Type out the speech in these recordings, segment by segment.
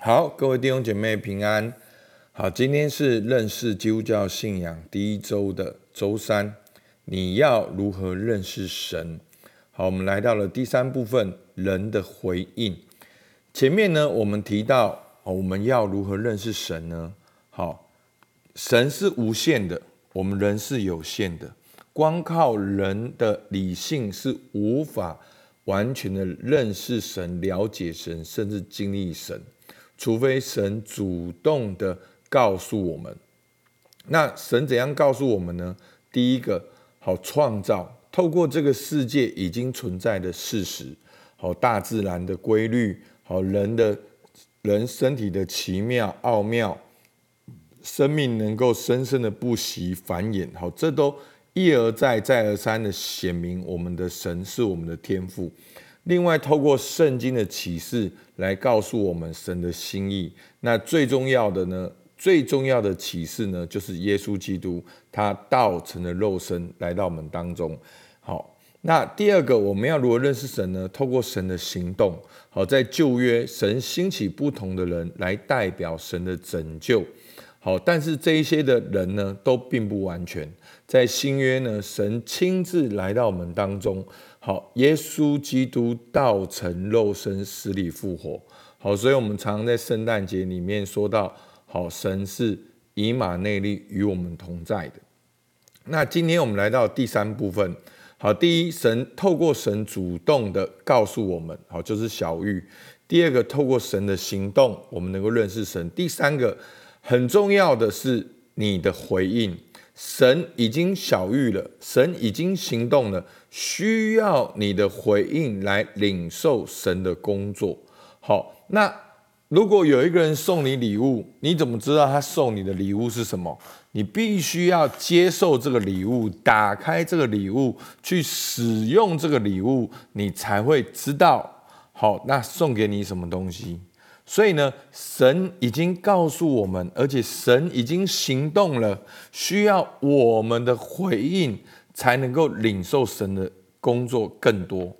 好，各位弟兄姐妹平安。好，今天是认识基督教信仰第一周的周三。你要如何认识神？好，我们来到了第三部分，人的回应。前面呢，我们提到，我们要如何认识神呢？好，神是无限的，我们人是有限的，光靠人的理性是无法完全的认识神、了解神，甚至经历神。除非神主动的告诉我们，那神怎样告诉我们呢？第一个，好创造，透过这个世界已经存在的事实，好大自然的规律，好人的人身体的奇妙奥妙，生命能够生生的不息繁衍，好这都一而再再而三的显明我们的神是我们的天赋。另外，透过圣经的启示来告诉我们神的心意。那最重要的呢？最重要的启示呢，就是耶稣基督他道成了肉身来到我们当中。好，那第二个我们要如何认识神呢？透过神的行动。好，在旧约，神兴起不同的人来代表神的拯救。好，但是这一些的人呢，都并不完全。在新约呢，神亲自来到我们当中。好，耶稣基督道成肉身，死里复活。好，所以我们常常在圣诞节里面说到，好，神是以马内利与我们同在的。那今天我们来到第三部分。好，第一，神透过神主动的告诉我们，好，就是小玉。第二个，透过神的行动，我们能够认识神。第三个，很重要的是你的回应。神已经小玉了，神已经行动了，需要你的回应来领受神的工作。好，那如果有一个人送你礼物，你怎么知道他送你的礼物是什么？你必须要接受这个礼物，打开这个礼物，去使用这个礼物，你才会知道。好，那送给你什么东西？所以呢，神已经告诉我们，而且神已经行动了，需要我们的回应才能够领受神的工作更多。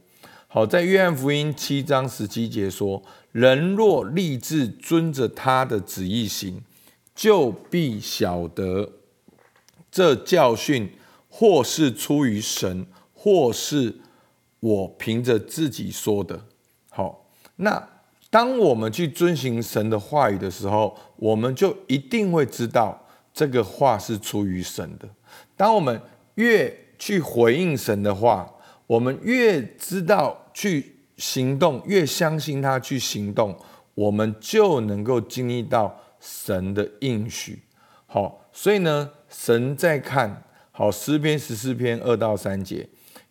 好，在约翰福音七章十七节说：“人若立志遵着他的旨意行，就必晓得这教训或是出于神，或是我凭着自己说的。”好，那。当我们去遵行神的话语的时候，我们就一定会知道这个话是出于神的。当我们越去回应神的话，我们越知道去行动，越相信他去行动，我们就能够经历到神的应许。好，所以呢，神在看好诗篇十四篇二到三节，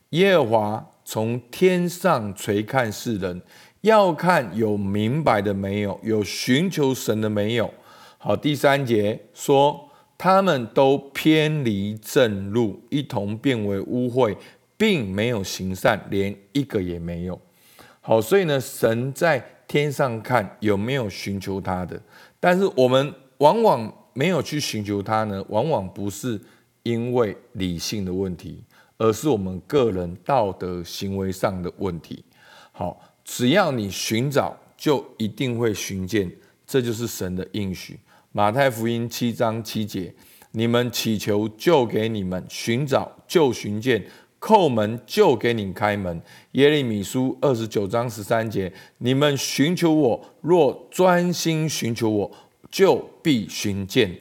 耶和华从天上垂看世人。要看有明白的没有，有寻求神的没有。好，第三节说，他们都偏离正路，一同变为污秽，并没有行善，连一个也没有。好，所以呢，神在天上看有没有寻求他的，但是我们往往没有去寻求他呢，往往不是因为理性的问题，而是我们个人道德行为上的问题。好。只要你寻找，就一定会寻见，这就是神的应许。马太福音七章七节：你们祈求，就给你们；寻找，就寻见；叩门，就给你开门。耶利米书二十九章十三节：你们寻求我，若专心寻求我，就必寻见。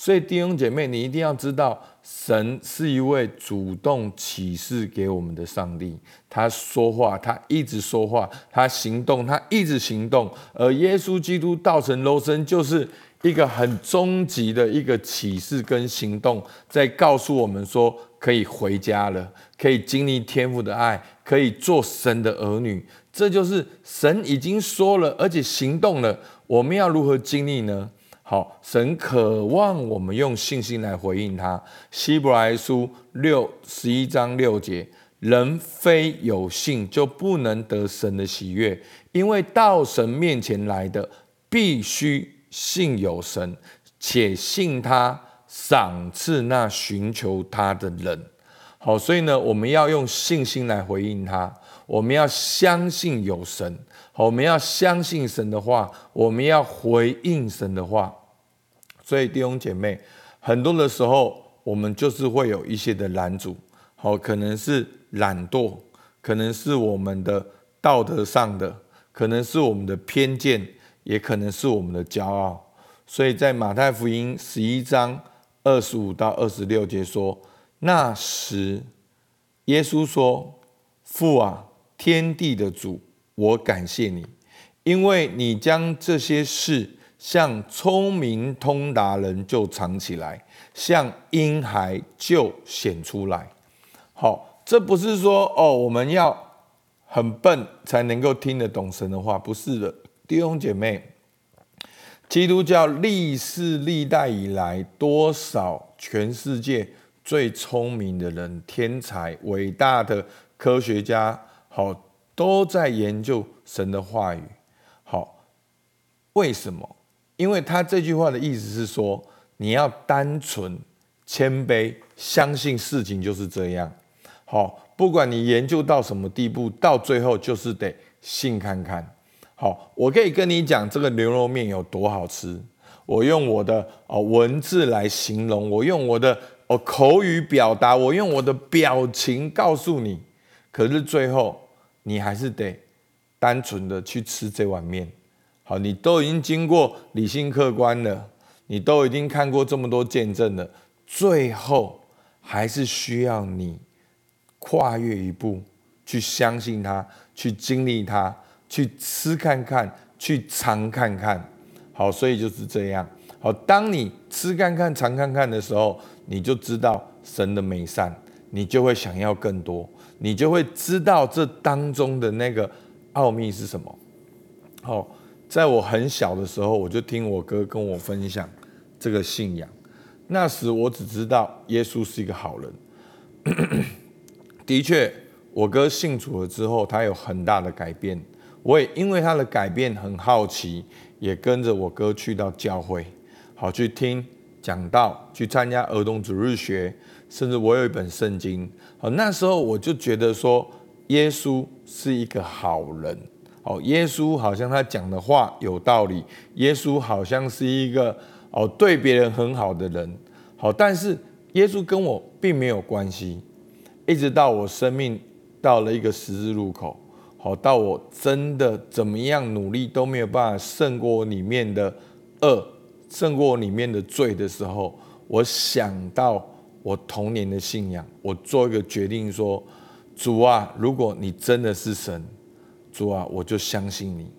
所以弟兄姐妹，你一定要知道。神是一位主动启示给我们的上帝，他说话，他一直说话，他行动，他一直行动。而耶稣基督道成肉身，就是一个很终极的一个启示跟行动，在告诉我们说，可以回家了，可以经历天父的爱，可以做神的儿女。这就是神已经说了，而且行动了。我们要如何经历呢？好，神渴望我们用信心来回应他。希伯来书六十一章六节：人非有信，就不能得神的喜悦，因为到神面前来的，必须信有神，且信他赏赐那寻求他的人。好，所以呢，我们要用信心来回应他。我们要相信有神，好，我们要相信神的话，我们要回应神的话。所以弟兄姐妹，很多的时候，我们就是会有一些的拦阻，好，可能是懒惰，可能是我们的道德上的，可能是我们的偏见，也可能是我们的骄傲。所以在马太福音十一章二十五到二十六节说，那时耶稣说：“父啊，天地的主，我感谢你，因为你将这些事像聪明通达人就藏起来，像婴孩就显出来。”好，这不是说哦，我们要很笨才能够听得懂神的话，不是的，弟兄姐妹。基督教历世历代以来，多少全世界最聪明的人、天才、伟大的科学家，好，都在研究神的话语。好，为什么？因为他这句话的意思是说，你要单纯、谦卑，相信事情就是这样。好，不管你研究到什么地步，到最后就是得信看看。好，我可以跟你讲这个牛肉面有多好吃。我用我的哦文字来形容，我用我的哦口语表达，我用我的表情告诉你。可是最后，你还是得单纯的去吃这碗面。好，你都已经经过理性客观了，你都已经看过这么多见证了，最后还是需要你跨越一步，去相信他，去经历他。去吃看看，去尝看看，好，所以就是这样。好，当你吃看看、尝看看的时候，你就知道神的美善，你就会想要更多，你就会知道这当中的那个奥秘是什么。好，在我很小的时候，我就听我哥跟我分享这个信仰。那时我只知道耶稣是一个好人。的确，我哥信主了之后，他有很大的改变。我也因为他的改变很好奇，也跟着我哥去到教会，好去听讲道，去参加儿童主日学，甚至我有一本圣经。好，那时候我就觉得说，耶稣是一个好人。哦，耶稣好像他讲的话有道理，耶稣好像是一个哦对别人很好的人。好，但是耶稣跟我并没有关系，一直到我生命到了一个十字路口。好，到我真的怎么样努力都没有办法胜过我里面的恶，胜过我里面的罪的时候，我想到我童年的信仰，我做一个决定说：主啊，如果你真的是神，主啊，我就相信你。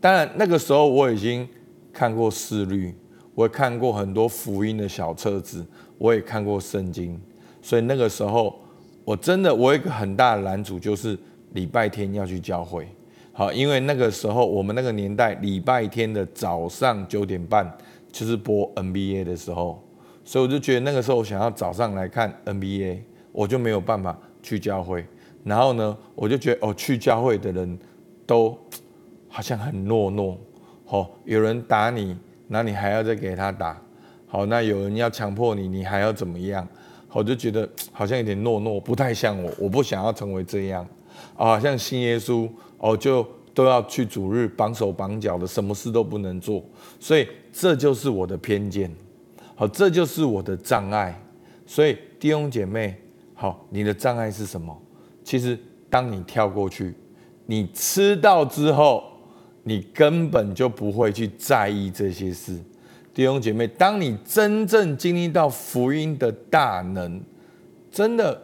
当然那个时候我已经看过四律，我也看过很多福音的小册子，我也看过圣经，所以那个时候我真的我有一个很大的拦阻就是。礼拜天要去教会，好，因为那个时候我们那个年代，礼拜天的早上九点半就是播 NBA 的时候，所以我就觉得那个时候我想要早上来看 NBA，我就没有办法去教会。然后呢，我就觉得哦，去教会的人都好像很懦弱，好，有人打你，那你还要再给他打，好，那有人要强迫你，你还要怎么样？我就觉得好像有点懦弱，不太像我，我不想要成为这样。啊，像信耶稣哦，就都要去主日绑手绑脚的，什么事都不能做，所以这就是我的偏见，好，这就是我的障碍。所以弟兄姐妹，好，你的障碍是什么？其实当你跳过去，你吃到之后，你根本就不会去在意这些事。弟兄姐妹，当你真正经历到福音的大能，真的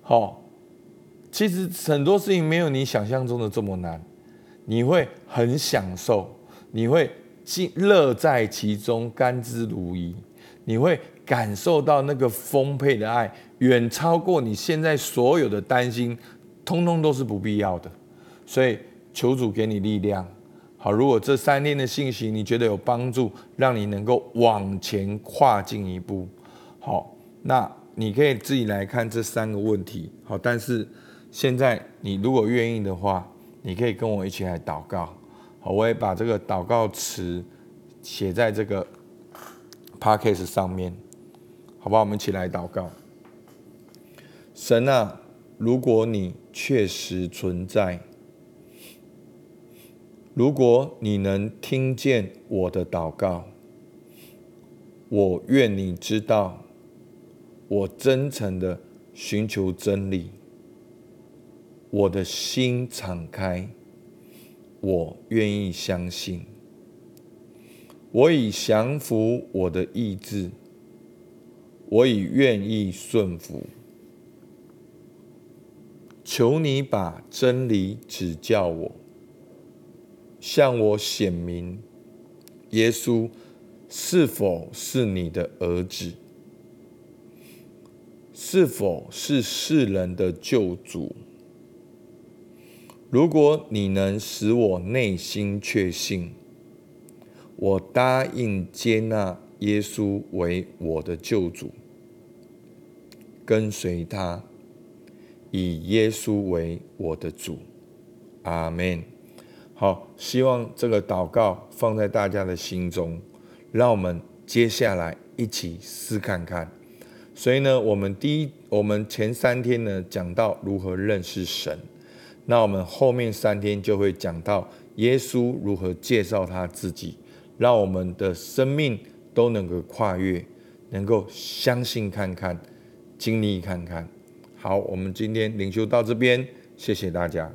好。其实很多事情没有你想象中的这么难，你会很享受，你会尽乐在其中，甘之如饴，你会感受到那个丰沛的爱，远超过你现在所有的担心，通通都是不必要的。所以求主给你力量。好，如果这三天的信息你觉得有帮助，让你能够往前跨进一步，好，那你可以自己来看这三个问题。好，但是。现在你如果愿意的话，你可以跟我一起来祷告。好，我也把这个祷告词写在这个 podcast 上面，好不好？我们一起来祷告。神啊，如果你确实存在，如果你能听见我的祷告，我愿你知道，我真诚的寻求真理，我的心敞开，我愿意相信，我已降服我的意志，我已愿意顺服。求你把真理指教我，向我显明，耶稣是否是你的儿子？是否是世人的救主？如果你能使我内心确信，我答应接纳耶稣为我的救主，跟随他。以耶稣为我的主，阿门。好，希望这个祷告放在大家的心中，让我们接下来一起试看看。所以呢，我们第一，我们前三天呢讲到如何认识神，那我们后面三天就会讲到耶稣如何介绍他自己，让我们的生命都能够跨越，能够相信看看，经历看看。好，我们今天领修到这边，谢谢大家。